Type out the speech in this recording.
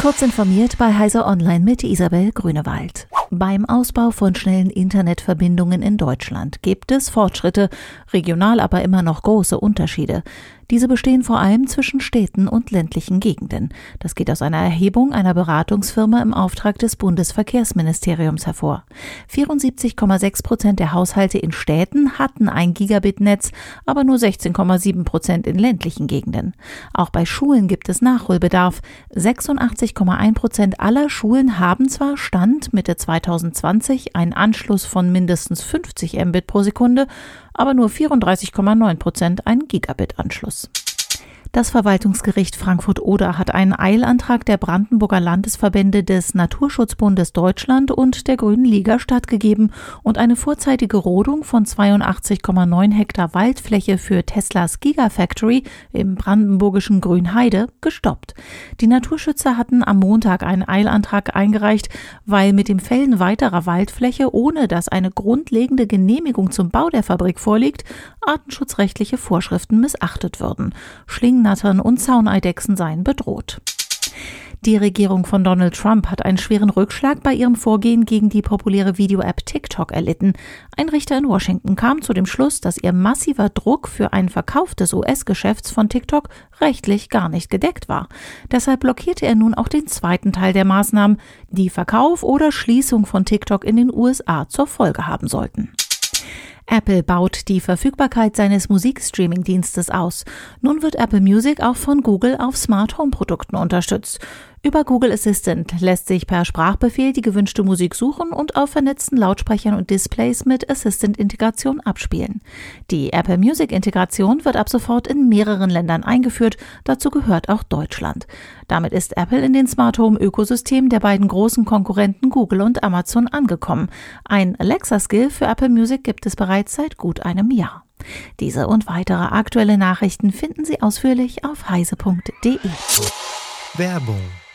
Kurz informiert bei Heiser Online mit Isabel Grünewald. Beim Ausbau von schnellen Internetverbindungen in Deutschland gibt es Fortschritte, regional aber immer noch große Unterschiede. Diese bestehen vor allem zwischen Städten und ländlichen Gegenden. Das geht aus einer Erhebung einer Beratungsfirma im Auftrag des Bundesverkehrsministeriums hervor. 74,6 Prozent der Haushalte in Städten hatten ein Gigabit-Netz, aber nur 16,7 Prozent in ländlichen Gegenden. Auch bei Schulen gibt es Nachholbedarf. 86,1 Prozent aller Schulen haben zwar Stand Mitte 2020 einen Anschluss von mindestens 50 Mbit pro Sekunde, aber nur 34,9 Prozent einen Gigabit-Anschluss. Adiós. Das Verwaltungsgericht Frankfurt-Oder hat einen Eilantrag der Brandenburger Landesverbände des Naturschutzbundes Deutschland und der Grünen Liga stattgegeben und eine vorzeitige Rodung von 82,9 Hektar Waldfläche für Teslas Gigafactory im brandenburgischen Grünheide gestoppt. Die Naturschützer hatten am Montag einen Eilantrag eingereicht, weil mit dem Fällen weiterer Waldfläche, ohne dass eine grundlegende Genehmigung zum Bau der Fabrik vorliegt, artenschutzrechtliche Vorschriften missachtet würden. Schlingen Regennattern und Zauneidechsen seien bedroht. Die Regierung von Donald Trump hat einen schweren Rückschlag bei ihrem Vorgehen gegen die populäre Video-App TikTok erlitten. Ein Richter in Washington kam zu dem Schluss, dass ihr massiver Druck für einen Verkauf des US-Geschäfts von TikTok rechtlich gar nicht gedeckt war. Deshalb blockierte er nun auch den zweiten Teil der Maßnahmen, die Verkauf oder Schließung von TikTok in den USA zur Folge haben sollten. Apple baut die Verfügbarkeit seines Musikstreaming-Dienstes aus. Nun wird Apple Music auch von Google auf Smart Home Produkten unterstützt. Über Google Assistant lässt sich per Sprachbefehl die gewünschte Musik suchen und auf vernetzten Lautsprechern und Displays mit Assistant-Integration abspielen. Die Apple Music-Integration wird ab sofort in mehreren Ländern eingeführt, dazu gehört auch Deutschland. Damit ist Apple in den Smart Home-Ökosystem der beiden großen Konkurrenten Google und Amazon angekommen. Ein Alexa-Skill für Apple Music gibt es bereits seit gut einem Jahr. Diese und weitere aktuelle Nachrichten finden Sie ausführlich auf heise.de. Werbung